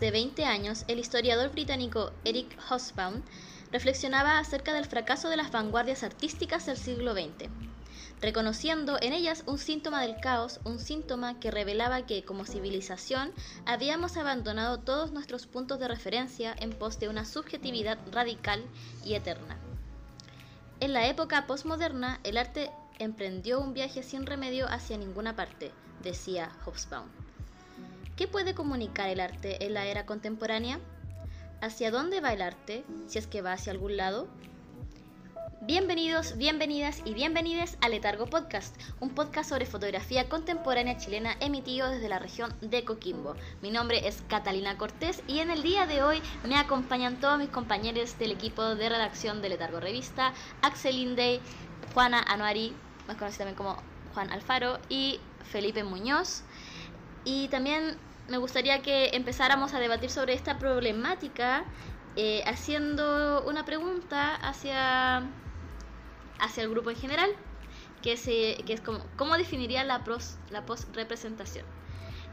de 20 años, el historiador británico Eric Hobsbawm reflexionaba acerca del fracaso de las vanguardias artísticas del siglo XX, reconociendo en ellas un síntoma del caos, un síntoma que revelaba que como civilización habíamos abandonado todos nuestros puntos de referencia en pos de una subjetividad radical y eterna. En la época postmoderna, el arte emprendió un viaje sin remedio hacia ninguna parte, decía Hobsbawm. ¿Qué puede comunicar el arte en la era contemporánea? ¿Hacia dónde va el arte, si es que va hacia algún lado? Bienvenidos, bienvenidas y bienvenides a Letargo Podcast, un podcast sobre fotografía contemporánea chilena emitido desde la región de Coquimbo. Mi nombre es Catalina Cortés y en el día de hoy me acompañan todos mis compañeros del equipo de redacción de Letargo Revista, Axel Indey, Juana Anuari, más conocida también como Juan Alfaro, y Felipe Muñoz. Y también me gustaría que empezáramos a debatir sobre esta problemática eh, haciendo una pregunta hacia, hacia el grupo en general, que, se, que es como, ¿cómo definiría la, pros, la post-representación?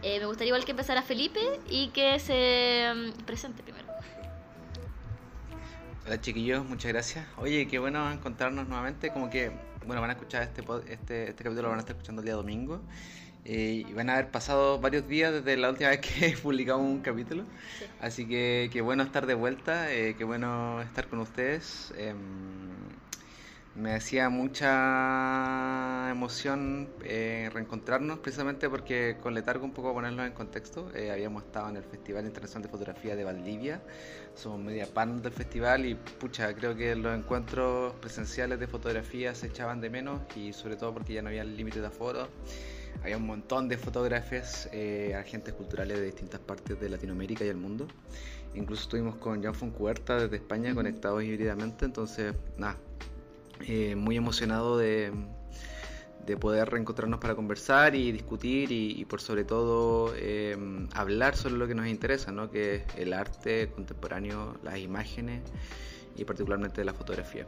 Eh, me gustaría igual que empezara Felipe y que se mm, presente primero. Hola chiquillos, muchas gracias. Oye, qué bueno encontrarnos nuevamente, como que, bueno, van a escuchar este, este, este capítulo, lo van a estar escuchando el día domingo. Eh, y van a haber pasado varios días desde la última vez que publicamos un capítulo. Así que qué bueno estar de vuelta, eh, qué bueno estar con ustedes. Em, me hacía mucha emoción eh, reencontrarnos precisamente porque con Letargo un poco ponerlo en contexto. habíamos estado en el Festival Internacional de Fotografía de Valdivia, somos media pan del festival y pucha, creo que los encuentros presenciales de fotografía se echaban de menos y sobre todo porque ya no había límite de aforo había un montón de fotógrafos, eh, agentes culturales de distintas partes de Latinoamérica y el mundo. Incluso estuvimos con Jan Foncuerta desde España conectados híbridamente, entonces, nada, eh, muy emocionado de, de, poder reencontrarnos para conversar y discutir y, por sobre todo eh, hablar sobre lo que nos interesa, ¿no? que es el arte contemporáneo, las imágenes y particularmente de la fotografía.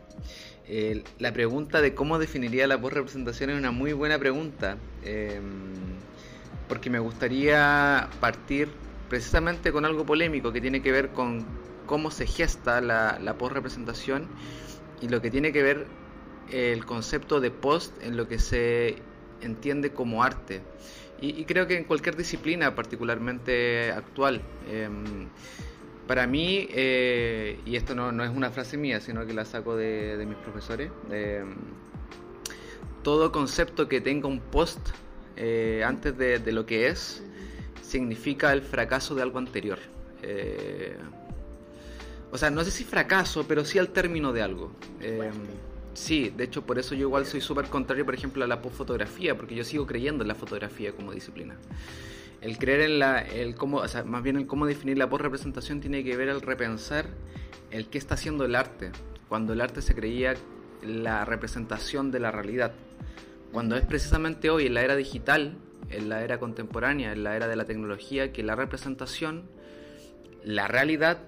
la pregunta de cómo definiría la post-representación es una muy buena pregunta, em, porque me gustaría partir precisamente con algo polémico que tiene que ver con cómo se gesta la, la post-representación y lo que tiene que ver el concepto de post en lo que se entiende como arte. Y, creo que en cualquier disciplina, particularmente actual, em, para mí, eh, y esto no, es una frase mía, sino que la saco de, mis profesores, eh, todo concepto que tenga un post eh, antes de, lo que es, significa el fracaso de algo anterior. o sea, no sé si fracaso, pero sí al término de algo. sí, de hecho por eso yo igual soy súper contrario, por ejemplo, a la postfotografía, porque yo sigo creyendo en la fotografía como disciplina el creer en la, el cómo, o más bien el cómo definir la post-representación tiene que ver al repensar el qué está haciendo el arte, cuando el arte se creía la representación de la realidad, cuando es precisamente hoy en la era digital, en la era contemporánea, en la era de la tecnología, que la representación, la realidad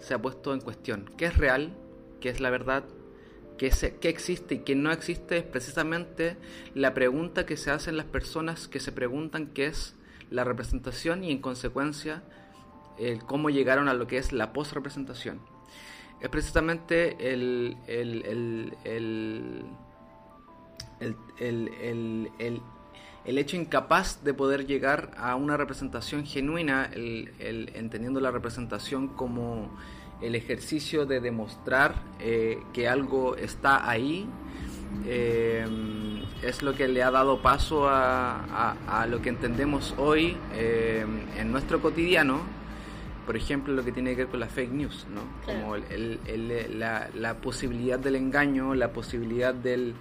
se ha puesto en cuestión. ¿Qué es real? ¿Qué es la verdad? ¿Qué, qué existe y qué no existe? Es precisamente la pregunta que se hacen las personas que se preguntan qué es la representación y en consecuencia el cómo llegaron a lo que es la post-representación. Es precisamente el, el, el, hecho incapaz de poder llegar a una representación genuina, entendiendo la representación como el ejercicio de demostrar eh, que algo está ahí. Eh, es lo que le ha dado paso a, lo que entendemos hoy eh, en nuestro cotidiano, por ejemplo, lo que tiene que ver con la fake news, ¿no? Como la, posibilidad del engaño, la posibilidad del,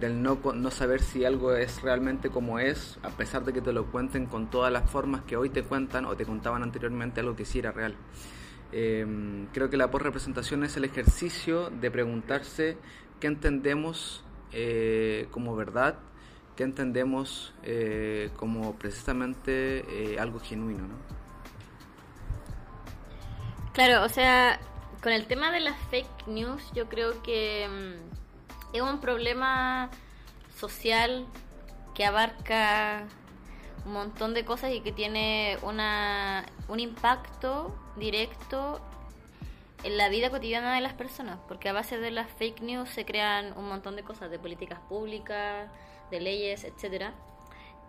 no, no saber si algo es realmente como es, a pesar de que te lo cuenten con todas las formas que hoy te cuentan o te contaban anteriormente algo que sí era real. Eh, creo que la por representación es el ejercicio de preguntarse qué entendemos eh, como verdad que entendemos eh, como precisamente eh, algo genuino, ¿no? Claro, o sea, con el tema de las fake news, yo creo que mm, es un problema social que abarca un montón de cosas y que tiene una, un impacto directo en la vida cotidiana de las personas, porque a base de las fake news se crean un montón de cosas, de políticas públicas, de leyes, etcétera.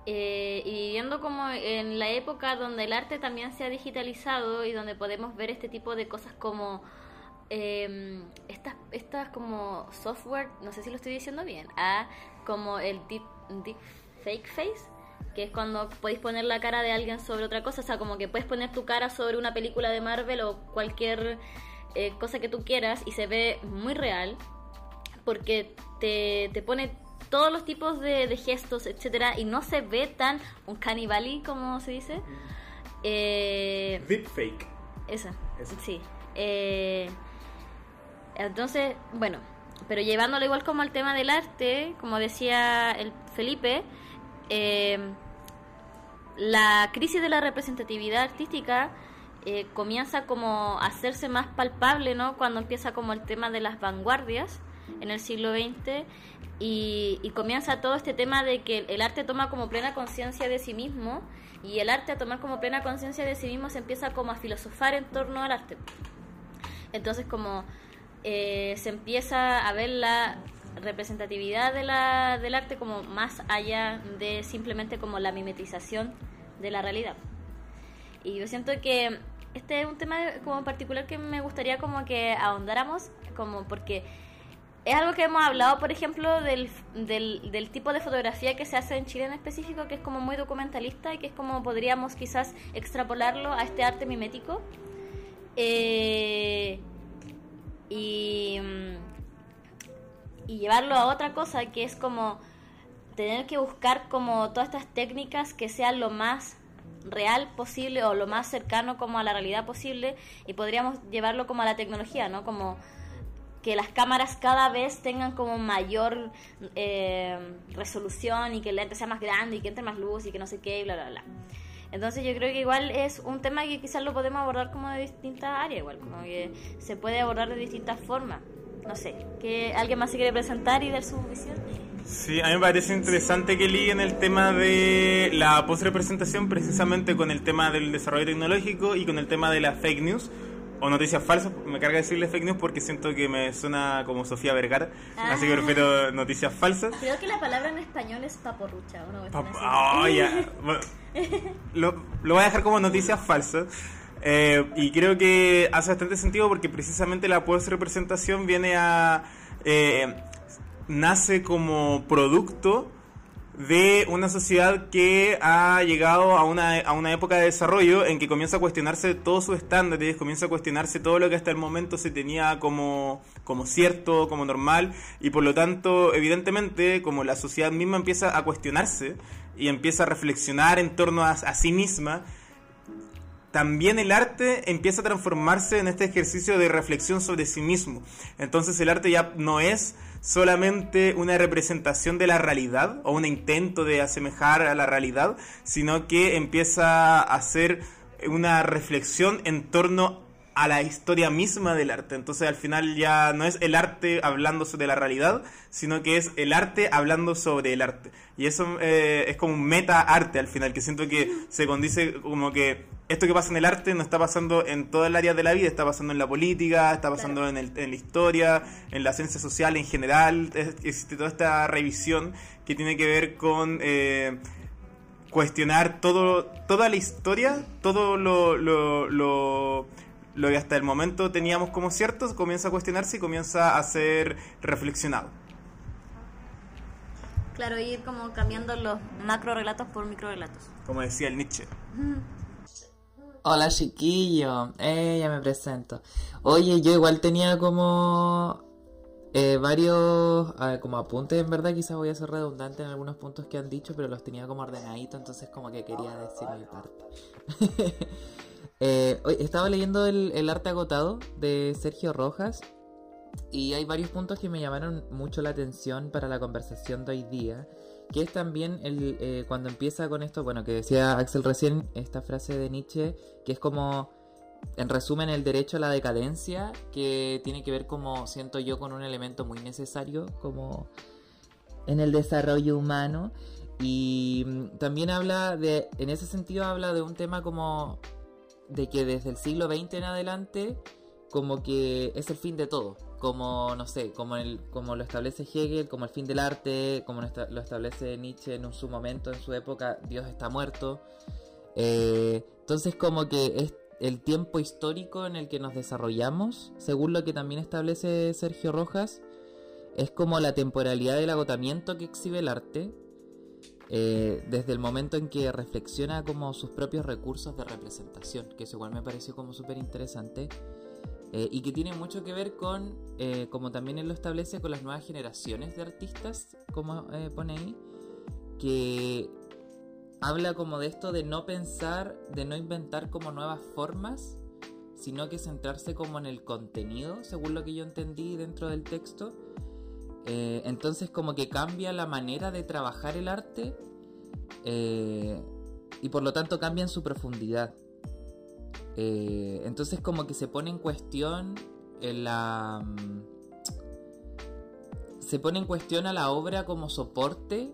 Eh, y viviendo como en la época donde el arte también se ha digitalizado y donde podemos ver este tipo de cosas como eh, estas, estas como software, no sé si lo estoy diciendo bien, ah, como el deep, deep fake face, que es cuando podéis poner la cara de alguien sobre otra cosa, o sea, como que puedes poner tu cara sobre una película de Marvel o cualquier eh, cosa que tú quieras y se ve muy real, porque te, te pone todos los tipos de, gestos, etcétera, y no se ve tan un canibali, como se dice. Eh, Deepfake. Esa, sí. Eh, entonces, bueno, pero llevándolo igual como al tema del arte, como decía el Felipe, eh, la crisis de la representatividad artística eh, comienza como a hacerse más palpable, ¿no? Cuando empieza como el tema de las vanguardias en el siglo XX y, comienza todo este tema de que el arte toma como plena conciencia de sí mismo y el arte a tomar como plena conciencia de sí mismo se empieza como a filosofar en torno al arte. Entonces como eh, se empieza a ver la representatividad del arte como más allá de simplemente como la mimetización de la realidad. Y yo siento que este es un tema como particular que me gustaría como que ahondáramos, como porque es algo que hemos hablado, por ejemplo, del, del, tipo de fotografía que se hace en Chile en específico, que es como muy documentalista y que es como podríamos quizás extrapolarlo a este arte mimético. Eh, y, y llevarlo a otra cosa que es como tener que buscar como todas estas técnicas que sean lo más real posible o lo más cercano como a la realidad posible y podríamos llevarlo como a la tecnología, ¿no? Como que las cámaras cada vez tengan como mayor eh, resolución y que el lente sea más grande y que entre más luz y que no sé qué y bla, bla, bla. Entonces yo creo que igual es un tema que quizás lo podemos abordar como de distintas áreas, igual, como que se puede abordar de distintas formas. No sé, que alguien más se quiere presentar y dar su visión. Sí, a mí me parece interesante que liguen el tema de la post-representación precisamente con el tema del desarrollo tecnológico y con el tema de las fake news o noticias falsas. Me carga decirle fake news porque siento que me suena como Sofía Vergara, así que ah. prefiero noticias falsas. Creo que la palabra en español es paporrucha, ¿o no? oh, ya. lo, lo voy a dejar como noticias falsas. Eh, y creo que hace bastante sentido porque precisamente la post-representación viene a... Eh, nace como producto de una sociedad que ha llegado a una, a una época de desarrollo en que comienza a cuestionarse todos sus estándares, comienza a cuestionarse todo lo que hasta el momento se tenía como, como cierto, como normal, y por lo tanto, evidentemente, como la sociedad misma empieza a cuestionarse y empieza a reflexionar en torno a, a sí misma, también el arte empieza a transformarse en este ejercicio de reflexión sobre sí mismo. Entonces el arte ya no es solamente una representación de la realidad o un intento de asemejar a la realidad, sino que empieza a ser una reflexión en torno a la historia misma del arte. Entonces al final ya no es el arte hablando sobre la realidad, sino que es el arte hablando sobre el arte. Y eso eh, es como un meta arte al final, que siento que se condice como que esto que pasa en el arte no está pasando en todas las áreas de la vida, está pasando en la política, está pasando en, el, en, la historia, en la ciencia social en general. existe toda esta revisión que tiene que ver con... Eh, cuestionar todo toda la historia, todo lo, lo lo que hasta el momento teníamos como cierto comienza a cuestionarse y comienza a ser reflexionado. Claro, ir como cambiando los macro relatos por micro relatos. Como decía el Nietzsche. Hola chiquillo, eh, ya me presento. Oye, yo igual tenía como eh, varios como apuntes, en verdad quizás voy a ser redundante en algunos puntos que han dicho, pero los tenía como ordenaditos, entonces como que quería decir mi parte. Estaba leyendo el, arte agotado de Sergio Rojas y hay varios puntos que me llamaron mucho la atención para la conversación de hoy día, que es también el, eh, cuando empieza con esto, bueno, que decía Axel recién, esta frase de Nietzsche, que es como, en resumen, el derecho a la decadencia, que tiene que ver como, siento yo, con un elemento muy necesario como en el desarrollo humano. Y mm, también habla de, en ese sentido habla de un tema como de que desde el siglo XX en adelante como que es el fin de todo, como no sé, como el, como lo establece Hegel, como el fin del arte, como lo establece Nietzsche en su momento, en su época, Dios está muerto. Eh, entonces como que es el tiempo histórico en el que nos desarrollamos, según lo que también establece Sergio Rojas, es como la temporalidad del agotamiento que exhibe el arte, eh, desde el momento en que reflexiona como sus propios recursos de representación, que eso igual me pareció como súper interesante, eh, y que tiene mucho que ver con, eh, como también él lo establece, con las nuevas generaciones de artistas, como pone ahí, que habla como de esto de no pensar, de no inventar como nuevas formas, sino que centrarse como en el contenido, según lo que yo entendí dentro del texto. Eh, entonces como que cambia la manera de trabajar el arte eh, y por lo tanto cambia en su profundidad. Eh, entonces como que se pone en cuestión la... Mm, se pone en cuestión a la obra como soporte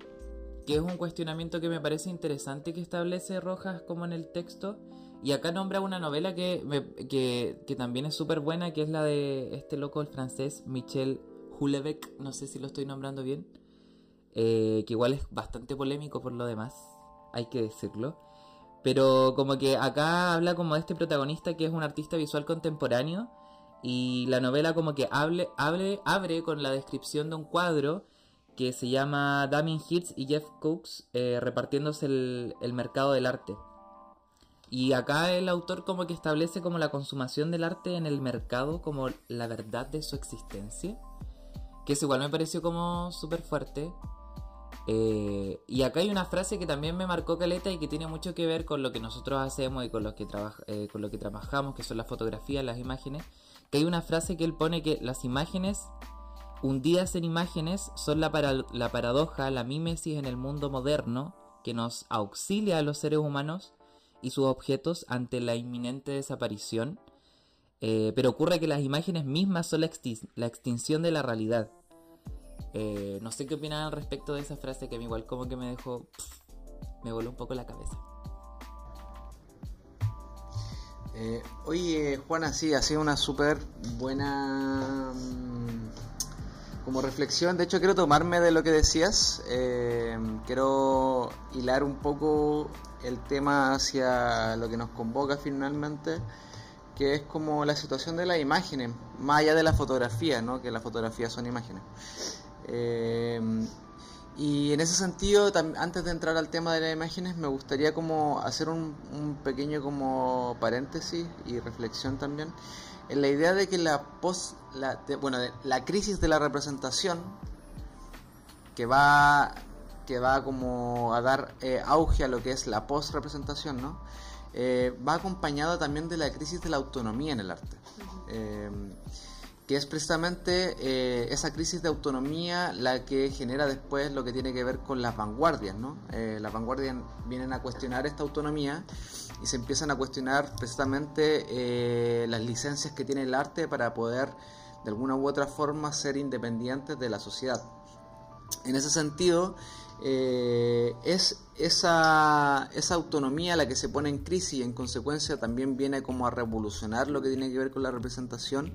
que es un cuestionamiento que me parece interesante que establece Rojas como en el texto. Y acá nombra una novela que, que, también es súper buena, que es la de este loco el francés Michel Houellebecq, no sé si lo estoy nombrando bien, eh, que igual es bastante polémico por lo demás, hay que decirlo. Pero como que acá habla como de este protagonista que es un artista visual contemporáneo y la novela como que hable, hable, abre con la descripción de un cuadro que se llama Damien Hirst y Jeff Cooks eh, repartiéndose el, mercado del arte. Y acá el autor como que establece como la consumación del arte en el mercado como la verdad de su existencia. Que eso igual me pareció como súper fuerte. Eh, y acá hay una frase que también me marcó Caleta y que tiene mucho que ver con lo que nosotros hacemos y con lo que, eh, con lo que trabajamos, que son las fotografías, las imágenes. Que hay una frase que él pone que las imágenes Hundidas en imágenes son la, la paradoja, la mímesis en el mundo moderno que nos auxilia a los seres humanos y sus objetos ante la inminente desaparición. Eh, pero ocurre que las imágenes mismas son la, extinción de la realidad. Eh, no sé qué opinan al respecto de esa frase que a igual como que me dejó... me voló un poco la cabeza. Eh, oye, Juana, sí, ha sido una súper buena mm, como reflexión, de hecho quiero tomarme de lo que decías, eh, quiero hilar un poco el tema hacia lo que nos convoca finalmente, que es como la situación de las imágenes, más allá de la fotografía, ¿no? que las fotografías son imágenes. Eh, y en ese sentido, antes de entrar al tema de las imágenes, me gustaría como hacer un, un pequeño como paréntesis y reflexión también en la idea de que la post, la, bueno, la crisis de la representación que va que va como a dar eh, auge a lo que es la post representación, ¿no? Eh, va acompañada también de la crisis de la autonomía en el arte que es precisamente eh, esa crisis de autonomía la que genera después lo que tiene que ver con las vanguardias. ¿no? Eh, las vanguardias vienen a cuestionar esta autonomía y se empiezan a cuestionar precisamente eh, las licencias que tiene el arte para poder de alguna u otra forma ser independientes de la sociedad. En ese sentido, es esa, esa autonomía la que se pone en crisis y en consecuencia también viene como a revolucionar lo que tiene que ver con la representación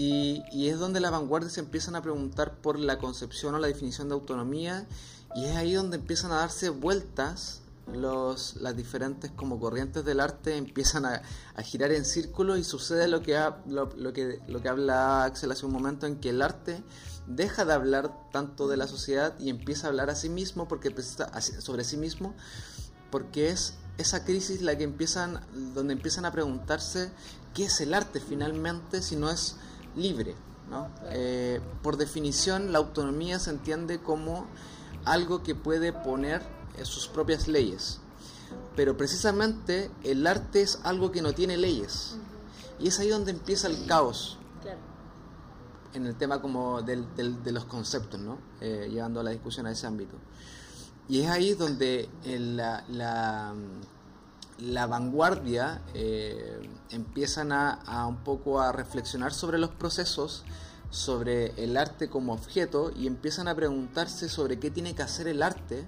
y, es donde las vanguardias se empiezan a preguntar por la concepción o la definición de autonomía y es ahí donde empiezan a darse vueltas los, las diferentes como corrientes del arte empiezan a, girar en círculo y sucede lo que, lo, que, lo que habla Axel hace un momento en que el arte deja de hablar tanto de la sociedad y empieza a hablar a sí mismo porque sobre sí mismo porque es esa crisis la que empiezan donde empiezan a preguntarse qué es el arte finalmente si no es libre. ¿no? Eh, por definición, la autonomía se entiende como algo que puede poner sus propias leyes. Pero precisamente el arte es algo que no tiene leyes. Y es ahí donde empieza el caos. En el tema como del, de los conceptos, ¿no? Eh, llevando la discusión a ese ámbito. Y es ahí donde la, la la vanguardia eh, empiezan a, un poco a reflexionar sobre los procesos, sobre el arte como objeto y empiezan a preguntarse sobre qué tiene que hacer el arte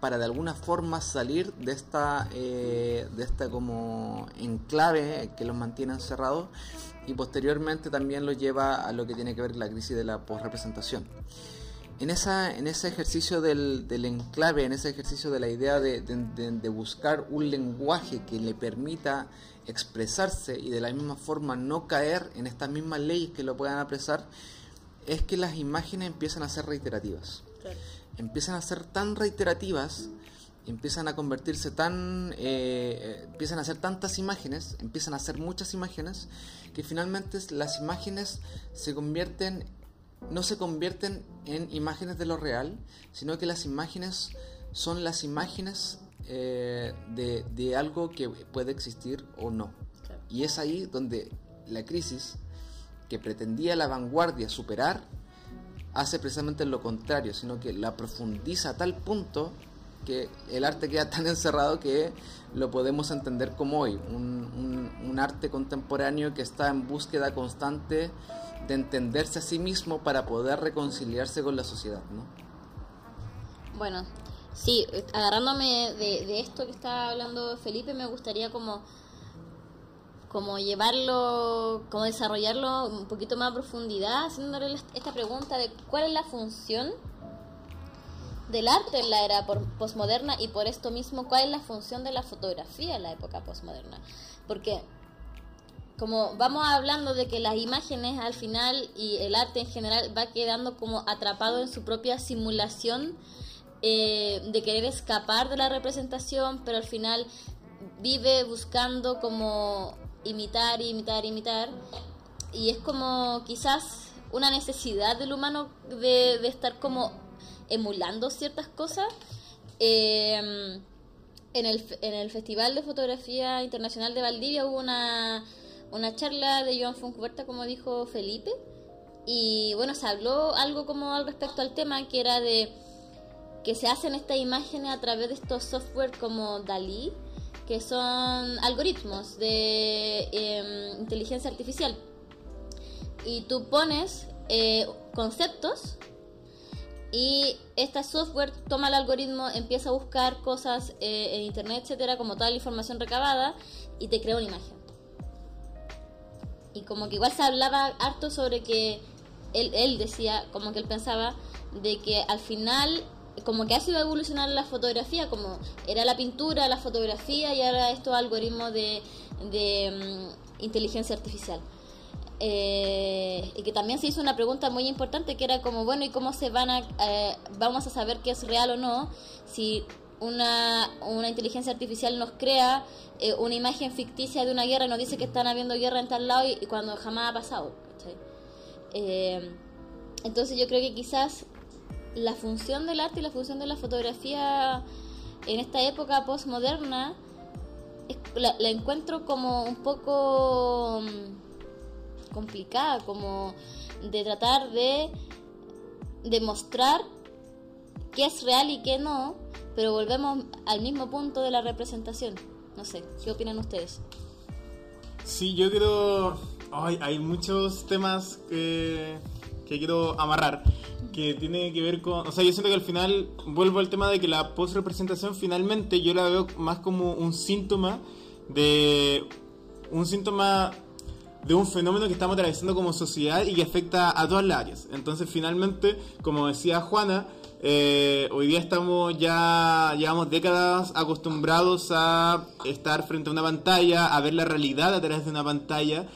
para de alguna forma salir de esta, eh, de esta como enclave que los mantiene encerrados y posteriormente también lo lleva a lo que tiene que ver la crisis de la posrepresentación. En, esa, en ese ejercicio del, del enclave, en ese ejercicio de la idea de, de, buscar un lenguaje que le permita expresarse y de la misma forma no caer en estas mismas leyes que lo puedan apresar, es que las imágenes empiezan a ser reiterativas. Empiezan a ser tan reiterativas, empiezan a convertirse tan... Eh, empiezan a hacer tantas imágenes, empiezan a hacer muchas imágenes, que finalmente las imágenes se convierten no se convierten en imágenes de lo real, sino que las imágenes son las imágenes eh, de, algo que puede existir o no. Y es ahí donde la crisis, que pretendía la vanguardia superar, hace precisamente lo contrario, sino que la profundiza a tal punto que el arte queda tan encerrado que lo podemos entender como hoy, un, un arte contemporáneo que está en búsqueda constante de entenderse a sí mismo para poder reconciliarse con la sociedad, ¿no? Bueno, sí, agarrándome de, esto que está hablando Felipe, me gustaría como como llevarlo, como desarrollarlo un poquito más a profundidad, haciéndole esta pregunta de cuál es la función del arte en la era postmoderna y por esto mismo cuál es la función de la fotografía en la época postmoderna. Porque como vamos hablando de que las imágenes al final y el arte en general va quedando como atrapado en su propia simulación eh, de querer escapar de la representación, pero al final vive buscando como imitar, imitar, imitar. Y es como quizás una necesidad del humano de, estar como emulando ciertas cosas. Eh, en el, en el Festival de Fotografía Internacional de Valdivia hubo una una charla de Joan Foncuberta, como dijo Felipe, y bueno, se habló algo como al respecto al tema, que era de que se hacen estas imágenes a través de estos software como Dalí, que son algoritmos de em, inteligencia artificial. Y tú pones eh, conceptos y este software toma el algoritmo, empieza a buscar cosas eh, en internet, etcétera, como toda la información recabada, y te crea una imagen y como que igual se hablaba harto sobre que él, él decía, como que él pensaba, de que al final como que ha sido evolucionar la fotografía, como era la pintura, la fotografía y ahora estos algoritmos de, de mm, inteligencia artificial. Eh, y que también se hizo una pregunta muy importante que era como, bueno, ¿y cómo se van a, eh, vamos a saber qué es real o no si una, una inteligencia artificial nos crea eh, una imagen ficticia de una guerra y nos dice que están habiendo guerra en tal lado y, cuando jamás ha pasado. Eh, entonces yo creo que quizás la función del arte y la función de la fotografía en esta época postmoderna la, la encuentro como un poco mm, complicada, como de tratar de demostrar qué es real y qué no, pero volvemos al mismo punto de la representación. No sé, ¿qué opinan ustedes? Sí, yo quiero... hay muchos temas que, que quiero amarrar que tiene que ver con, o sea, yo siento que al final vuelvo al tema de que la post-representación finalmente yo la veo más como un síntoma de un síntoma de un fenómeno que estamos atravesando como sociedad y que afecta a todas las áreas. Entonces, finalmente, como decía Juana, eh, hoy día estamos ya, llevamos décadas acostumbrados a estar frente a una pantalla, a ver la realidad a través de una pantalla.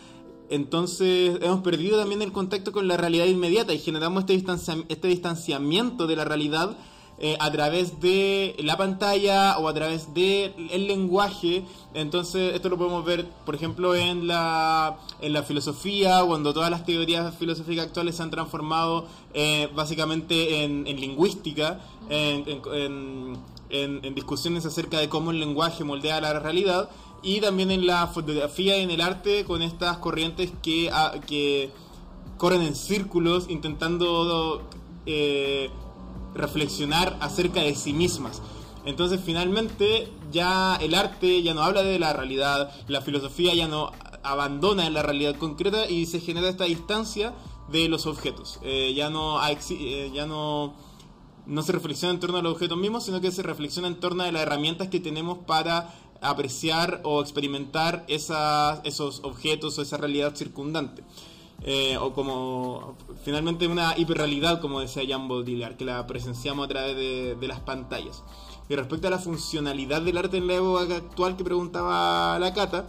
Entonces hemos perdido también el contacto con la realidad inmediata y generamos este, este distanciamiento de la realidad eh, a través de la pantalla o a través del el lenguaje. Entonces, esto lo podemos ver, por ejemplo, en la, en la filosofía, cuando todas las teorías filosóficas actuales se han transformado eh, básicamente en, lingüística, en, en, discusiones acerca de cómo el lenguaje moldea la realidad, y también en la fotografía y en el arte, con estas corrientes que, ah, que corren en círculos intentando eh, reflexionar acerca de sí mismas. Entonces finalmente ya el arte ya no habla de la realidad, la filosofía ya no abandona la realidad concreta y se genera esta distancia de los objetos. Eh, ya no, eh, ya no no se reflexiona en torno a los objetos mismos, sino que se reflexiona en torno a las herramientas que tenemos para apreciar o experimentar esos objetos o esa realidad circundante. Eh, o como finalmente una hiperrealidad, como decía Jean Baudrillard, que la presenciamos a través de, las pantallas. Y respecto a la funcionalidad del arte en la época actual que preguntaba la Cata,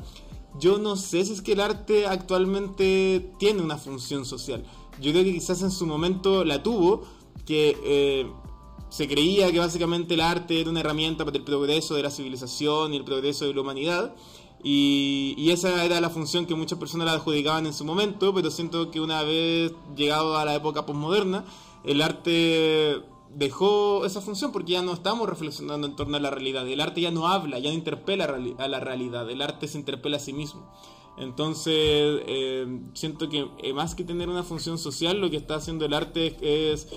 yo no sé si es que el arte actualmente tiene una función social. Yo creo que quizás en su momento la tuvo, que eh, se creía que básicamente el arte era una herramienta para el progreso de la civilización y el progreso de la humanidad. Y, esa era la función que muchas personas la adjudicaban en su momento, pero siento que una vez llegado a la época postmoderna, el arte dejó esa función porque ya no estamos reflexionando en torno a la realidad. El arte ya no habla, ya no interpela a la realidad. El arte se interpela a sí mismo. Entonces, eh, siento que eh, más que tener una función social, lo que está haciendo el arte es,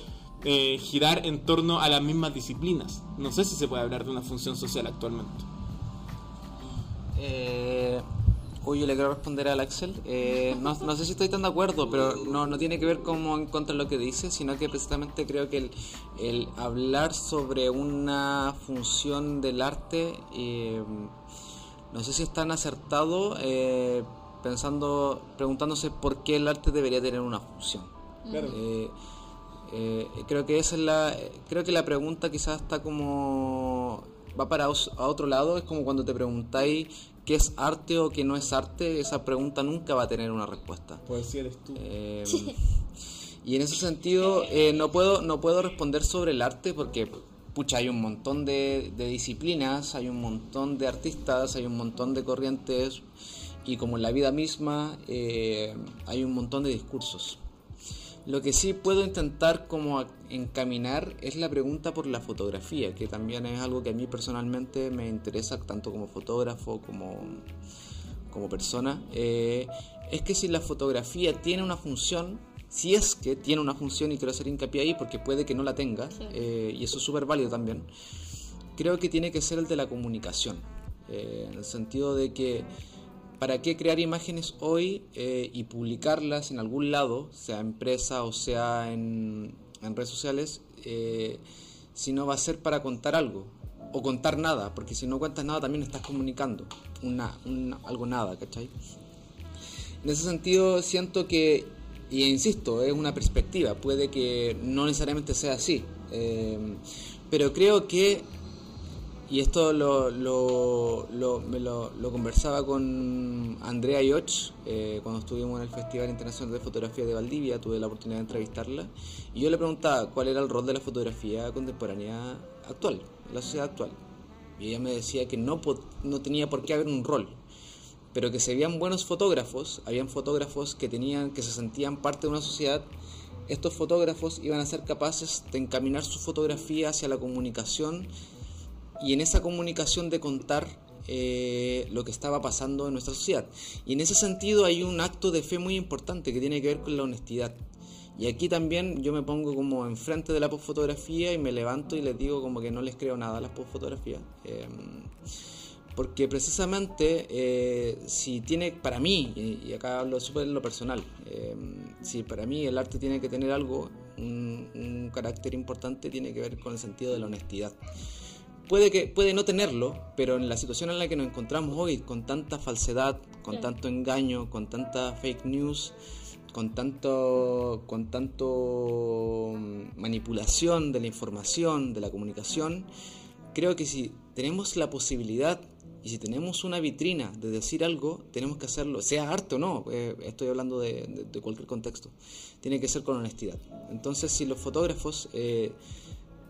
eh, girar en torno a las mismas disciplinas. No sé si se puede hablar de una función social actualmente. Eh, Uy, yo le quiero responder al Axel. Eh, no, no, sé si estoy tan de acuerdo, pero no, no tiene que ver como en contra de lo que dice, sino que precisamente creo que el, el hablar sobre una función del arte, eh, no sé si es tan acertado, eh, pensando, preguntándose por qué el arte debería tener una función. Eh, eh, creo que esa es la, creo que la pregunta quizás está como va para a otro lado, es como cuando te preguntáis qué es arte o qué no es arte, esa pregunta nunca va a tener una respuesta. Poesía eres tú. Eh, y en ese sentido eh, no puedo no puedo responder sobre el arte porque pucha hay un montón de, de, disciplinas, hay un montón de artistas, hay un montón de corrientes y como en la vida misma eh, hay un montón de discursos. Lo que sí puedo intentar como encaminar es la pregunta por la fotografía, que también es algo que a mí personalmente me interesa tanto como fotógrafo como, como persona. Eh, es que si la fotografía tiene una función, si es que tiene una función y quiero hacer hincapié ahí porque puede que no la tenga, sí. eh, y eso es súper válido también, creo que tiene que ser el de la comunicación, eh, en el sentido de que ¿Para qué crear imágenes hoy y publicarlas en algún lado, sea empresa o sea en, en redes sociales, eh, si no va a ser para contar algo? O contar nada, porque si no cuentas nada también estás comunicando una, una, algo nada, ¿cachai? En ese sentido siento que, y insisto, es una perspectiva, puede que no necesariamente sea así, eh, pero creo que y esto lo, lo, lo, conversaba con Andrea Yoch eh, cuando estuvimos en el Festival Internacional de Fotografía de Valdivia, tuve la oportunidad de entrevistarla, y yo le preguntaba cuál era el rol de la fotografía contemporánea actual, en la sociedad actual. Y ella me decía que no, no tenía por qué haber un rol, pero que si habían buenos fotógrafos, habían fotógrafos que, tenían, que se sentían parte de una sociedad, estos fotógrafos iban a ser capaces de encaminar su fotografía hacia la comunicación y en esa comunicación de contar eh, lo que estaba pasando en nuestra sociedad. Y en ese sentido hay un acto de fe muy importante que tiene que ver con la honestidad. Y aquí también yo me pongo como enfrente de la postfotografía y me levanto y les digo como que no les creo nada a las postfotografías. Eh, porque precisamente eh, si tiene, para mí, y, acá hablo súper lo personal, eh, si para mí el arte tiene que tener algo, un, un carácter importante, tiene que ver con el sentido de la honestidad puede que puede no tenerlo, pero en la situación en la que nos encontramos hoy, con tanta falsedad, con tanto engaño, con tanta fake news, con tanto con tanto manipulación de la información, de la comunicación, creo que si tenemos la posibilidad y si tenemos una vitrina de decir algo, tenemos que hacerlo, sea arte o no, eh, estoy hablando de, de, de, cualquier contexto, tiene que ser con honestidad. Entonces, si los fotógrafos eh,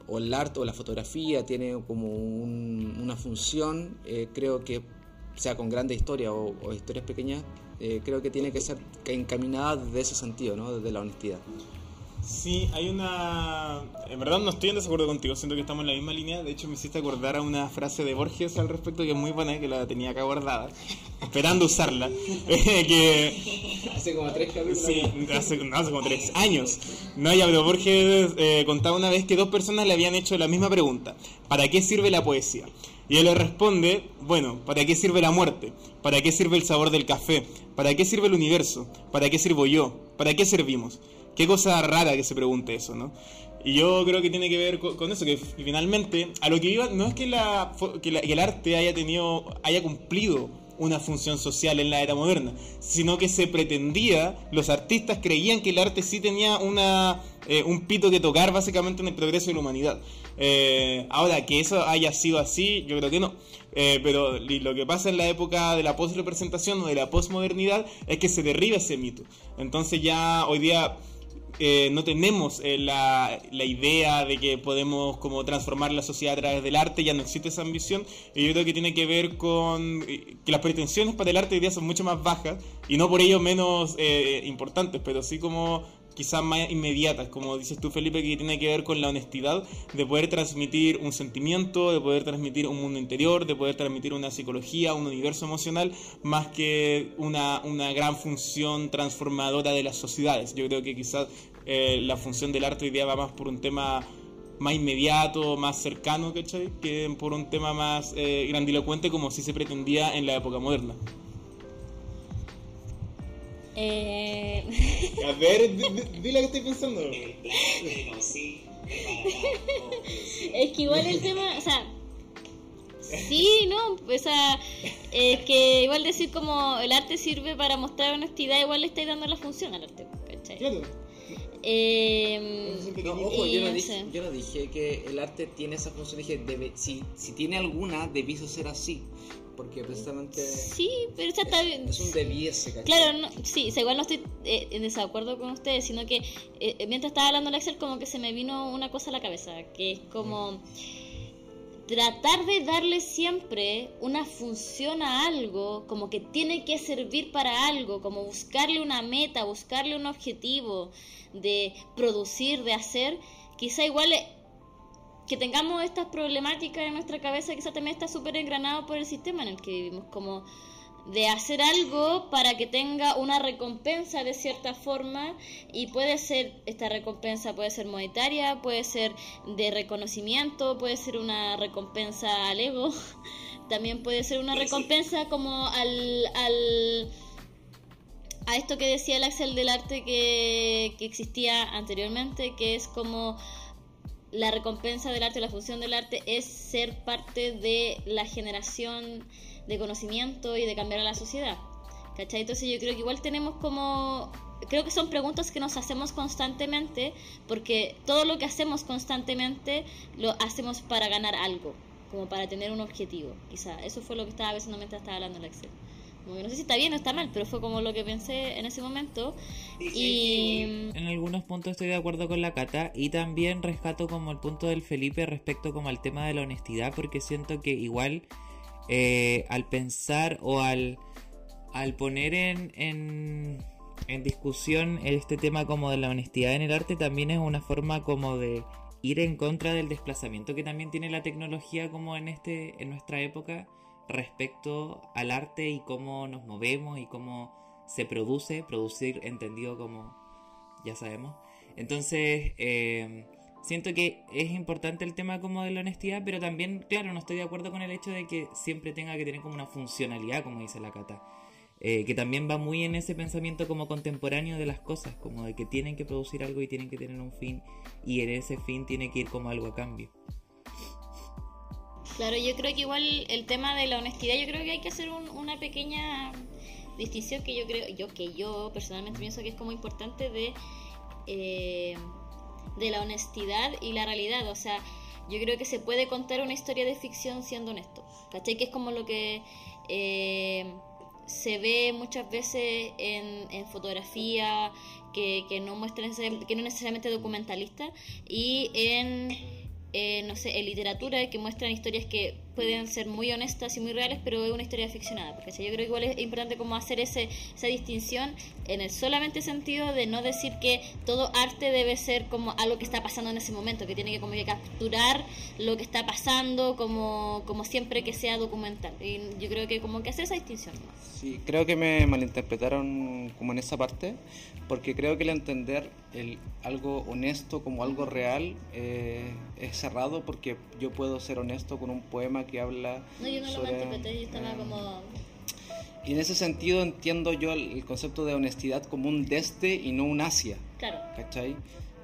o el arte o la fotografía tiene como un, una función, eh, creo que sea con grandes historias o, o historias pequeñas, eh, creo que tiene que ser encaminada desde ese sentido, ¿no? desde la honestidad. Sí, hay una... En verdad no estoy en desacuerdo contigo, siento que estamos en la misma línea. De hecho, me hiciste acordar a una frase de Borges al respecto que es muy buena, que la tenía acá guardada, esperando usarla. que... Hace como tres capítulos. Sí, hace, no, hace como tres años. No, ya, pero Borges eh, contaba una vez que dos personas le habían hecho la misma pregunta. ¿Para qué sirve la poesía? Y él le responde, bueno, ¿para qué sirve la muerte? ¿Para qué sirve el sabor del café? ¿Para qué sirve el universo? ¿Para qué sirvo yo? ¿Para qué servimos? Qué cosa rara que se pregunte eso, ¿no? Y yo creo que tiene que ver con, eso, que finalmente, a lo que iba, no es que, el arte haya tenido, haya cumplido una función social en la era moderna, sino que se pretendía, los artistas creían que el arte sí tenía una, eh, un pito que tocar básicamente en el progreso de la humanidad. Eh, ahora, que eso haya sido así, yo creo que no. Eh, pero lo que pasa en la época de la postrepresentación o de la postmodernidad es que se derriba ese mito. Entonces ya hoy día eh, no tenemos eh, la, la idea de que podemos como transformar la sociedad a través del arte, ya no existe esa ambición, yo creo que tiene que ver con eh, que las pretensiones para el arte hoy día son mucho más bajas, y no por ello menos eh, importantes, pero sí como quizás más inmediatas, como dices tú Felipe, que tiene que ver con la honestidad de poder transmitir un sentimiento, de poder transmitir un mundo interior, de poder transmitir una psicología, un universo emocional, más que una, una gran función transformadora de las sociedades. Yo creo que quizás eh, la función del arte hoy día va más por un tema más inmediato, más cercano, ¿cachai? Que por un tema más eh, grandilocuente como si se pretendía en la época moderna. Eh, A ver, dile que estoy pensando. es que igual el tema, o sea, sí, no, o sea, es que igual decir como el arte sirve para mostrar honestidad, igual le estáis dando la función al arte, ¿cachai? Claro. Eh, No, ojo, yo no, dije, yo no dije que el arte tiene esa función, dije, debe, si, si tiene alguna, debiese ser así, porque precisamente Sí, pero ya está bien. es un debiese, ¿cachai? Claro, no, sí, igual no estoy eh, en desacuerdo con ustedes, sino que eh, mientras estaba hablando el Excel como que se me vino una cosa a la cabeza, que es como tratar de darle siempre una función a algo, como que tiene que servir para algo, como buscarle una meta, buscarle un objetivo de producir, de hacer, quizá igual eh, que tengamos estas problemáticas en nuestra cabeza, quizá también está súper engranado por el sistema en el que vivimos, como de hacer algo para que tenga una recompensa de cierta forma y puede ser esta recompensa puede ser monetaria puede ser de reconocimiento puede ser una recompensa al ego también puede ser una recompensa como al, al a esto que decía el Axel del arte que, que existía anteriormente que es como la recompensa del arte, la función del arte es ser parte de la generación de conocimiento y de cambiar a la sociedad. ¿Cachai? Entonces yo creo que igual tenemos como... Creo que son preguntas que nos hacemos constantemente porque todo lo que hacemos constantemente lo hacemos para ganar algo, como para tener un objetivo, quizá. Eso fue lo que estaba pensando mientras estaba hablando el Excel. Como que no sé si está bien o está mal, pero fue como lo que pensé en ese momento. Y... En algunos puntos estoy de acuerdo con la Cata y también rescato como el punto del Felipe respecto como al tema de la honestidad porque siento que igual eh, al pensar o al, al poner en, en, en discusión este tema como de la honestidad en el arte también es una forma como de ir en contra del desplazamiento que también tiene la tecnología como en este en nuestra época respecto al arte y cómo nos movemos y cómo se produce, producir entendido como ya sabemos. Entonces, eh, siento que es importante el tema como de la honestidad, pero también, claro, no estoy de acuerdo con el hecho de que siempre tenga que tener como una funcionalidad, como dice la Cata. Eh, que también va muy en ese pensamiento como contemporáneo de las cosas, como de que tienen que producir algo y tienen que tener un fin, y en ese fin tiene que ir como algo a cambio. Claro, yo creo que igual el tema de la honestidad, yo creo que hay que hacer un- una pequeña distinción que yo creo, yo que yo personalmente pienso que es como importante de, eh, de la honestidad y la realidad. O sea, yo creo que se puede contar una historia de ficción siendo honesto. ¿Cachai? Que es como lo que eh, se ve muchas veces en, en fotografía, que, que no muestra que no es necesariamente documentalista, y en eh, no sé, en literatura que muestran historias que pueden ser muy honestas y muy reales, pero es una historia ficcionada. Porque yo creo que igual es importante como hacer ese, esa distinción en el solamente sentido de no decir que todo arte debe ser como algo que está pasando en ese momento, que tiene que como que capturar lo que está pasando como, como siempre que sea documental. Y yo creo que como que hacer esa distinción. Sí, creo que me malinterpretaron como en esa parte, porque creo que el entender el, algo honesto como algo real eh, es cerrado, porque yo puedo ser honesto con un poema que habla No, yo no lo sobre, malinterpreté, yo estaba eh, como... Y en ese sentido entiendo yo el, el concepto de honestidad como un desde y no un hacia, Claro. ¿cachai?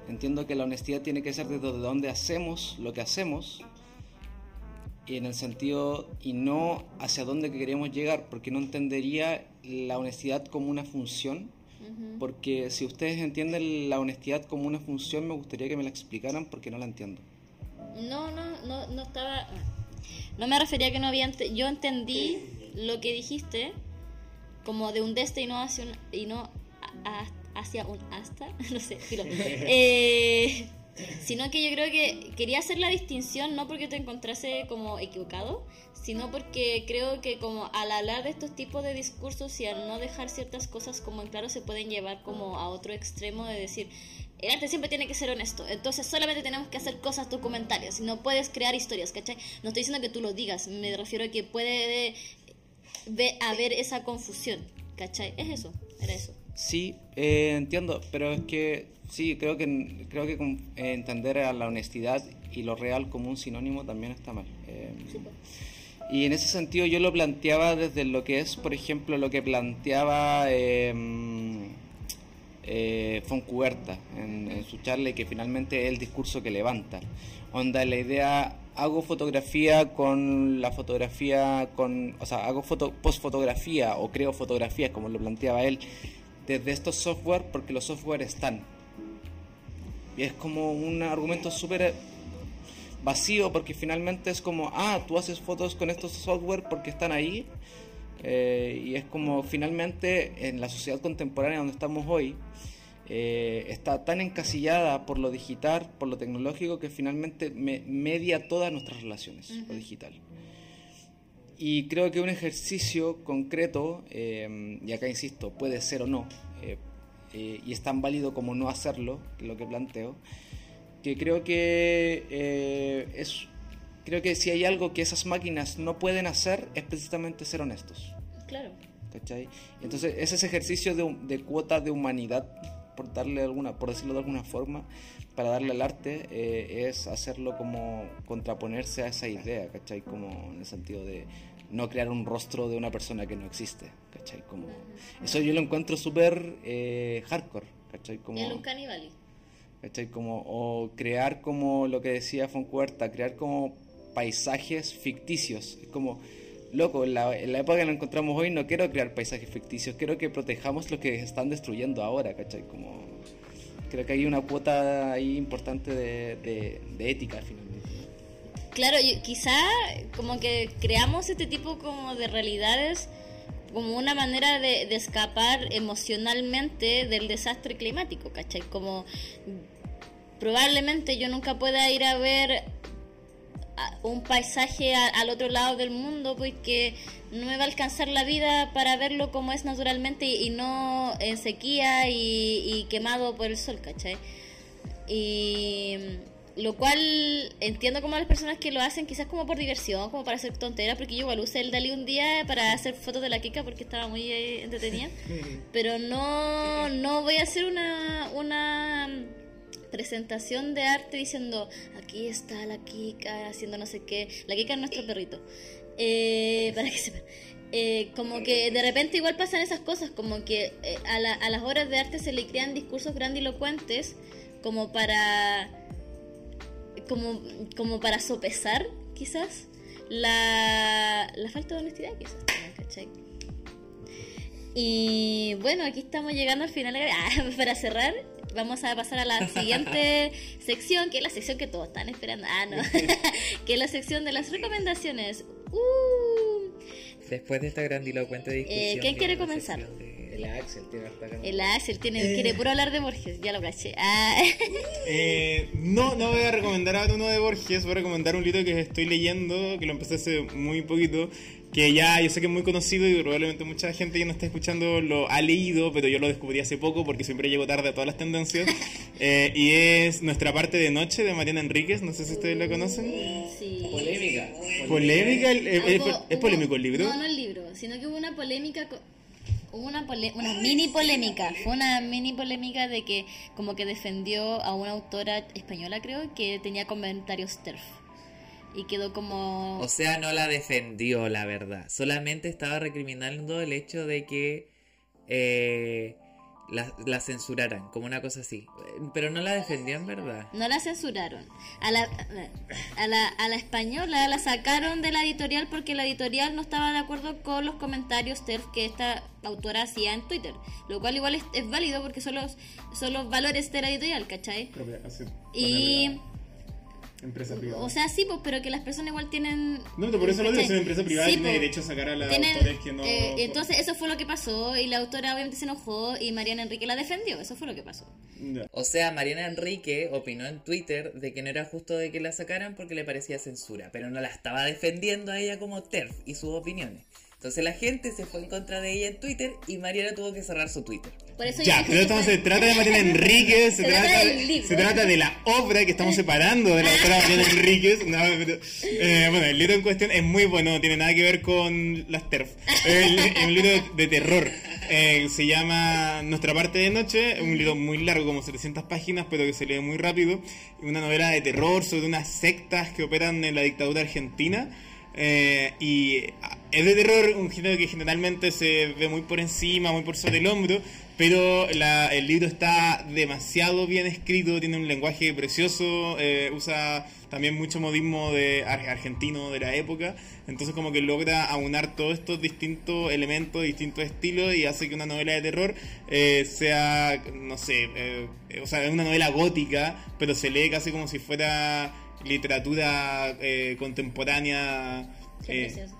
Entiendo que la honestidad tiene que ser desde donde hacemos lo que hacemos y en el sentido y no hacia dónde queremos llegar, porque no entendería la honestidad como una función, porque si ustedes entienden la honestidad como una función, me gustaría que me la explicaran porque no la entiendo. No, no, no, no estaba... No me refería a que no había... Yo entendí lo que dijiste como de un deste y no hacia un, y no hacia un hasta, no sé, eh, sino que yo creo que quería hacer la distinción no porque te encontrase como equivocado, sino porque creo que como al hablar de estos tipos de discursos y al no dejar ciertas cosas como en claro se pueden llevar como a otro extremo de decir el arte siempre tiene que ser honesto. Entonces solamente tenemos que hacer cosas documentarias. No puedes crear historias, ¿cachai? No estoy diciendo que tú lo digas. Me refiero a que puede haber esa confusión, ¿cachai? Es eso, era eso. Sí, eh, entiendo, pero es que sí, creo que creo que eh, entender a la honestidad y lo real como un sinónimo también está mal. Eh, y en ese sentido yo lo planteaba desde lo que es, por ejemplo, lo que planteaba eh, Foncuberta en, su charla y que finalmente es el discurso que levanta. Onda, la idea, hago fotografía con la fotografía, con, o sea, hago foto, post-fotografía o creo fotografías, como lo planteaba él, desde estos software porque los software están. Y es como un argumento súper vacío porque finalmente es como, ah, tú haces fotos con estos software porque están ahí. Eh, y es como finalmente en la sociedad contemporánea donde estamos hoy, eh, está tan encasillada por lo digital, por lo tecnológico, que finalmente media todas nuestras relaciones, lo digital. Y creo que un ejercicio concreto, eh, y acá insisto, puede ser o no, y es tan válido como no hacerlo, lo que planteo, que creo que es creo que si hay algo que esas máquinas no pueden hacer es precisamente ser honestos. Claro. ¿Cachai? Entonces, ese ejercicio de, de, cuota de humanidad, por darle alguna, por decirlo de alguna forma, para darle al arte, eh, es hacerlo como contraponerse a esa idea, ¿cachai? Como en el sentido de no crear un rostro de una persona que no existe, ¿cachai? Como, eso yo lo encuentro súper eh, hardcore, ¿cachai? Como, en un caníbal. ¿cachai? Como, o crear como lo que decía Foncuerta, crear como paisajes ficticios. Como, loco, en la, época que nos encontramos hoy no quiero crear paisajes ficticios, quiero que protejamos lo que están destruyendo ahora, ¿cachai? Como, creo que hay una cuota ahí importante de, ética finalmente. Claro, quizá como que creamos este tipo como de realidades como una manera de, de, escapar emocionalmente del desastre climático, ¿cachai? Como probablemente yo nunca pueda ir a ver un paisaje al otro lado del mundo porque no me va a alcanzar la vida para verlo como es naturalmente y, no en sequía y, quemado por el sol, ¿cachai? Y lo cual entiendo como las personas que lo hacen quizás como por diversión, como para hacer tonteras, porque yo igual usé el Dalí un día para hacer fotos de la Kika porque estaba muy eh, entretenida, pero no, no voy a hacer una... una presentación de arte diciendo, aquí está la Kika haciendo no sé qué. La Kika es nuestro perrito. Eh, para que sepan. Eh, como que de repente igual pasan esas cosas, como que eh, a, a, las obras de arte se le crean discursos grandilocuentes como para como, como para sopesar quizás la, la falta de honestidad quizás, Y bueno, aquí estamos llegando al final. para cerrar, vamos a pasar a la siguiente sección, que es la sección que todos están esperando. Ah, no. que es la sección de las recomendaciones. Uh. Después de esta grandilocuente eh, discusión. ¿Quién quiere comenzar? El Axel tiene El Axel tiene, quiere puro hablar de Borges, ya lo caché. Ah. Eh, no, no voy a recomendar uno de Borges, voy a recomendar un libro que estoy leyendo, que lo empecé hace muy poquito, que ya yo sé que es muy conocido y probablemente mucha gente que no está escuchando lo ha leído, pero yo lo descubrí hace poco porque siempre llego tarde a todas las tendencias. Eh, y es Nuestra parte de noche de Mariana Enríquez, no sé si ustedes la conocen. Sí. Polémica. ¿Polémica? ¿Es, polémico el libro? No, no el libro, sino que hubo una polémica... Hubo una, una mini polémica, fue una mini polémica de que como que defendió a una autora española creo que tenía comentarios TERF y quedó como... O sea, no la defendió, la verdad. Solamente estaba recriminando el hecho de que eh, la, la censuraran, como una cosa así. Pero no la defendían, ¿verdad? No la censuraron. A la, a la, a la española la sacaron de la editorial porque la editorial no estaba de acuerdo con los comentarios TERF que esta autora hacía en Twitter. Lo cual igual es, es válido porque son los, son los valores de la editorial, ¿cachai? Y... Empresa privada. O sea, sí, pues, pero que las personas igual tienen. No, pero por eso lo digo, es una empresa privada Sí, y tiene pues, derecho a sacar a las tienen- autores que no. eh, entonces, eso fue lo que pasó. Y la autora obviamente se enojó. Y Mariana Enrique la defendió. Eso fue lo que pasó. O sea, Mariana Enrique opinó en Twitter de que no era justo de que la sacaran porque le parecía censura, pero no la estaba defendiendo a ella como TERF y sus opiniones. Entonces la gente se fue en contra de ella en Twitter y Mariana tuvo que cerrar su Twitter. Por eso Ya, pero esto no se trata de Mariana Enríquez, se, Se trata, trata de, del libro. se trata de la obra que estamos separando de la autora Mariana Enríquez. No, pero, eh, bueno, el libro en cuestión es muy bueno, no tiene nada que ver con las TERF. Es un libro de, de terror. Eh, se llama Nuestra parte de noche, es un libro muy largo, como 700 páginas, pero que se lee muy rápido. Una novela de terror sobre unas sectas que operan en la dictadura argentina. Eh, y es de terror, un género que generalmente se ve muy por encima, muy por sobre el hombro, pero la- el libro está demasiado bien escrito, tiene un lenguaje precioso, eh, usa también mucho modismo de ar- argentino de la época, entonces como que logra aunar todos estos distintos elementos, distintos estilos y hace que una novela de terror eh, sea, no sé, eh, o sea, es una novela gótica, pero se lee casi como si fuera literatura eh, contemporánea. Qué eh, precioso.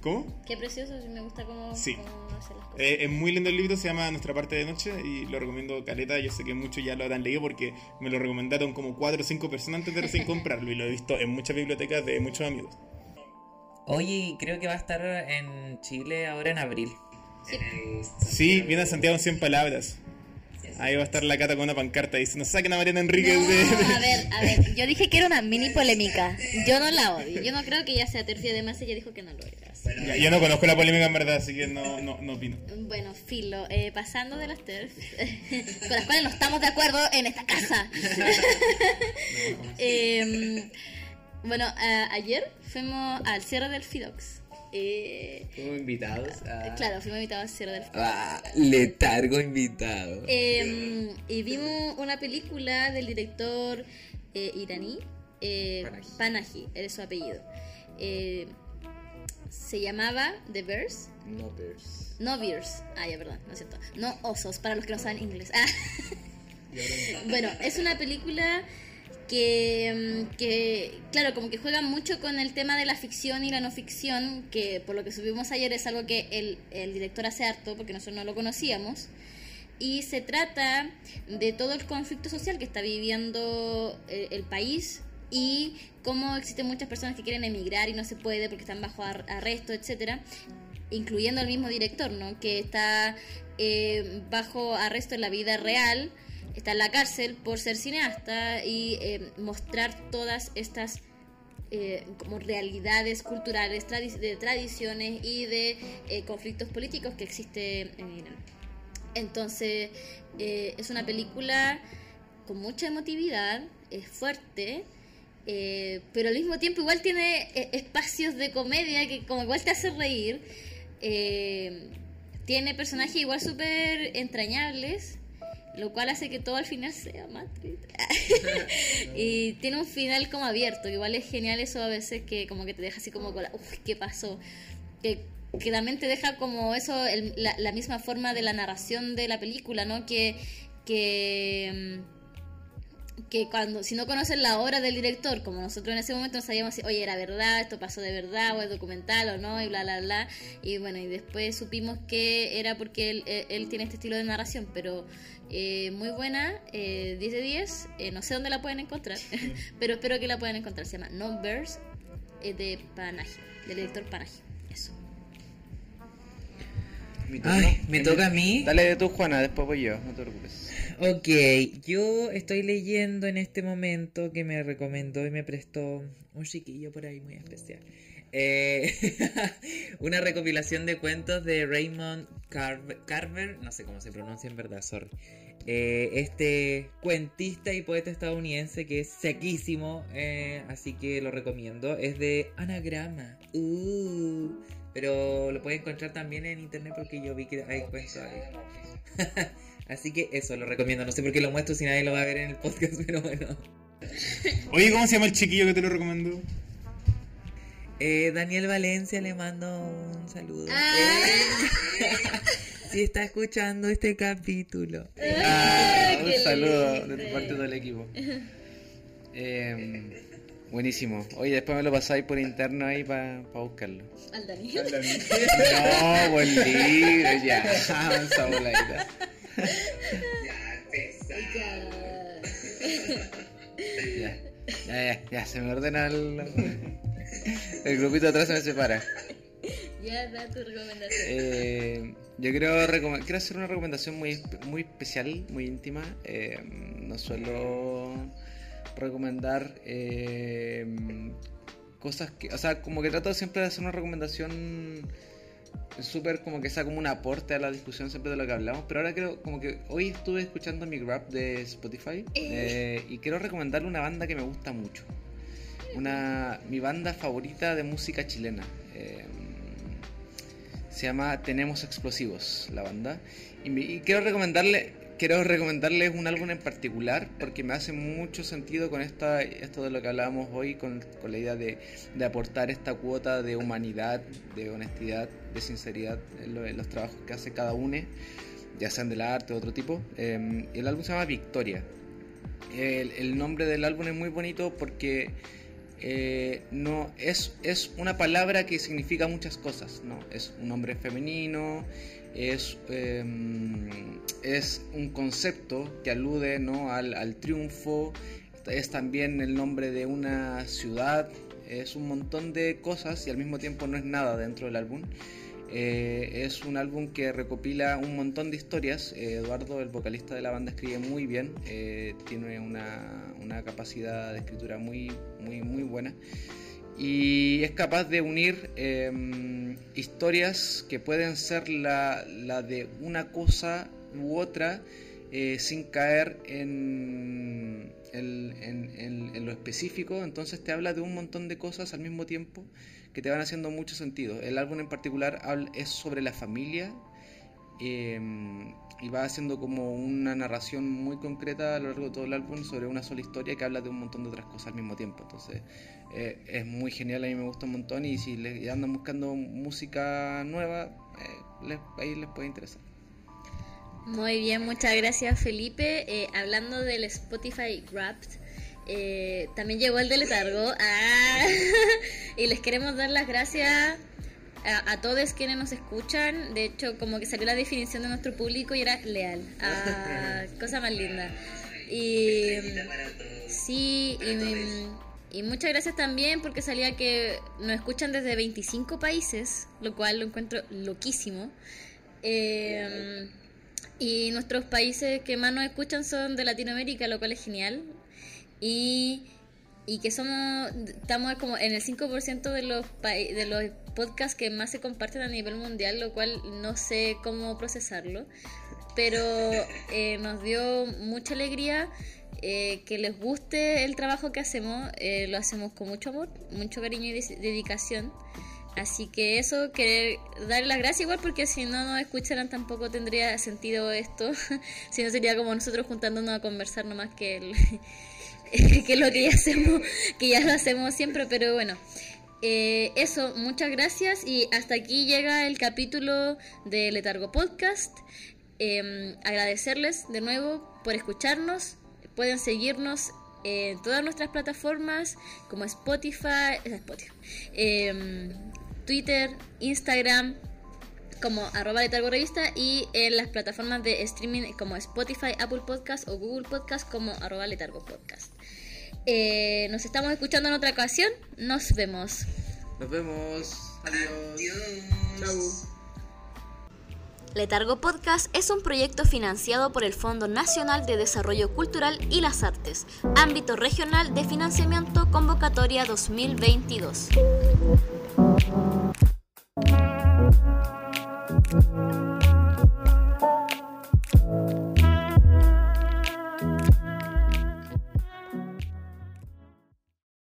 ¿Cómo? Qué precioso. Me gusta cómo, Sí. cómo hace las cosas. Eh, es muy lindo el libro, se llama Nuestra parte de noche y lo recomiendo caleta. Yo sé que muchos ya lo habrán leído porque me lo recomendaron como cuatro o cinco personas antes de recién comprarlo y lo he visto en muchas bibliotecas de muchos amigos. Oye, creo que va a estar en Chile ahora en abril. Sí. Sí, viene a Santiago en 100 palabras. Ahí va a estar la cata con una pancarta diciendo saquen a Mariana Enríquez No, de... a ver, a ver, yo dije que era una mini polémica. Yo no la odio. Yo no creo que ella sea tercia además ella dijo que no lo era. Ya, yo no conozco la polémica en verdad, así que no, no, no opino. Bueno, filo, eh, pasando de las TERF, con las cuales no estamos de acuerdo en esta casa. Em, bueno, a- ayer fuimos al cierre del Fidox. Eh, Como invitados a... claro, fuimos invitados al cierre del Fidox. Ah, letargo invitado. Em, y vimos una película del director eh, iraní, eh, Panahi. Panahi, era su apellido. Eh, se llamaba The Bears. No Bears. No bears. Ah, ya, perdón, no es cierto. No osos, para los que no saben inglés. Ah. bueno, es una película que, mm, que, claro, como que juega mucho con el tema de la ficción y la no ficción, que por lo que subimos ayer es algo que el, el director hace harto, porque nosotros no lo conocíamos. Y se trata de todo el conflicto social que está viviendo eh, el país y cómo existen muchas personas que quieren emigrar y no se puede porque están bajo ar- arresto, etcétera incluyendo al mismo director, ¿no? Que está eh, bajo arresto en la vida real, está en la cárcel por ser cineasta y eh, mostrar todas estas eh, como realidades culturales, tradi- de tradiciones y de eh, conflictos políticos que existen en Irán. Entonces, eh, es una película con mucha emotividad, es fuerte, pero al mismo tiempo igual tiene espacios de comedia que como igual te hace reír. Tiene personajes igual súper entrañables, lo cual hace que todo al final sea triste. y tiene un final como abierto, que igual es genial eso a veces que como que te deja así como con la, uff, ¿qué pasó? Que, que también te deja como eso, el- la, la misma forma de la narración de la película, ¿no? Que, que, mm, que cuando, si no conoces la obra del director, como nosotros en ese momento no sabíamos si, oye, era verdad, esto pasó de verdad, o es documental o no, y bla, bla, bla. Y bueno, y después supimos que era porque él, él- él tiene este estilo de narración, pero eh, muy buena, eh, 10 de 10, eh, no sé dónde la pueden encontrar, pero espero que la puedan encontrar. Se llama Numbers eh, de Panaji, del director Panaji. Ay, ¿me toca a mí? Dale de tú, Juana, después voy yo, no te preocupes. Ok, yo estoy leyendo en este momento que me recomendó y me prestó un chiquillo por ahí muy especial. Eh, una recopilación de cuentos de Raymond Carver, Carver, no sé cómo se pronuncia en verdad, sorry. Eh, este cuentista y poeta estadounidense que es sequísimo, eh, así que lo recomiendo. Es de Anagrama. Uh, pero lo pueden encontrar también en internet porque yo vi que hay cuentos ahí. Así que eso lo recomiendo. No sé por qué lo muestro si nadie lo va a ver en el podcast, pero bueno. Oye, ¿cómo se llama el chiquillo que te lo recomendó? Eh, Daniel Valencia le mando un saludo. Ah. si está escuchando este capítulo. Ah, un qué saludo de tu parte del equipo. Eh, buenísimo. Oye, después me lo pasáis por interno ahí para buscarlo. Al Daniel. No, buen libro, ya. Esa voladita. Ya, ya, ya, ya, se me ordena el, el grupito de atrás se me separa. Ya da tu recomendación. Eh, yo quiero, recome- quiero hacer una recomendación muy, muy especial, muy íntima. Eh, no suelo recomendar eh, cosas que, o sea, como que trato siempre de hacer una recomendación súper como que sea como un aporte a la discusión siempre de lo que hablamos, pero ahora creo como que hoy estuve escuchando mi rap de Spotify eh, y quiero recomendarle una banda que me gusta mucho. Una, mi banda favorita de música chilena. Eh, se llama Tenemos Explosivos, la banda. Y, me- y quiero recomendarle quiero recomendarles un álbum en particular porque me hace mucho sentido con esta, esto de lo que hablábamos hoy, con, con la idea de, de aportar esta cuota de humanidad, de honestidad, de sinceridad en, lo- en los trabajos que hace cada uno, ya sean del arte o otro tipo. Y el álbum se llama Victoria. El, el nombre del álbum es muy bonito porque eh, no es, es una palabra que significa muchas cosas, ¿no? Es un nombre femenino, es, eh, es un concepto que alude ¿no? al, al triunfo, es también el nombre de una ciudad, es un montón de cosas y al mismo tiempo no es nada dentro del álbum. Eh, es un álbum que recopila un montón de historias. Eduardo, el vocalista de la banda, escribe muy bien. eh, tiene una, una capacidad de escritura muy, muy, muy buena. Y es capaz de unir eh, historias que pueden ser la, la de una cosa u otra eh, sin caer en, en- en- lo específico. Entonces te habla de un montón de cosas al mismo tiempo que te van haciendo mucho sentido. El álbum en particular es sobre la familia eh, y va haciendo como una narración muy concreta a lo largo de todo el álbum sobre una sola historia que habla de un montón de otras cosas al mismo tiempo. Entonces eh, es muy genial, a mí me gusta un montón y si le, andan buscando música nueva, eh, les- ahí les puede interesar. Muy bien, muchas gracias Felipe. Eh, hablando del Spotify Wrapped, eh, también llegó el de letargo. Ah, y les queremos dar las gracias a, a todos quienes nos escuchan. De hecho, como que salió la definición de nuestro público y era leal. Ah, cosa más linda. Y sí, y, y muchas gracias también porque salía que nos escuchan desde 25 países, lo cual lo encuentro loquísimo. Eh, y nuestros países que más nos escuchan son de Latinoamérica, lo cual es genial. Y, y que somos, estamos como en el 5% de los, de los podcasts que más se comparten a nivel mundial, lo cual no sé cómo procesarlo. Pero eh, nos dio mucha alegría eh, que les guste el trabajo que hacemos. eh, lo hacemos con mucho amor, mucho cariño y dedicación. Así que eso, querer darle las gracias igual porque si no nos escucharan tampoco tendría sentido esto. si no sería como nosotros juntándonos a conversar nomás que, el- que lo que ya hacemos, que ya lo hacemos siempre, pero bueno. Eh, eso, muchas gracias y hasta aquí llega el capítulo de Letargo Podcast. Eh, agradecerles de nuevo por escucharnos. Pueden seguirnos en todas nuestras plataformas como Spotify, eh, Spotify, eh, Twitter, Instagram como arroba letargo revista y en las plataformas de streaming como Spotify, Apple Podcast o Google Podcast como arroba letargo podcast. Eh, nos estamos escuchando en otra ocasión. Nos vemos. Nos vemos. Adiós. Adiós. Chau. Letargo Podcast es un proyecto financiado por el Fondo Nacional de Desarrollo Cultural y las Artes, ámbito regional de financiamiento convocatoria 2022.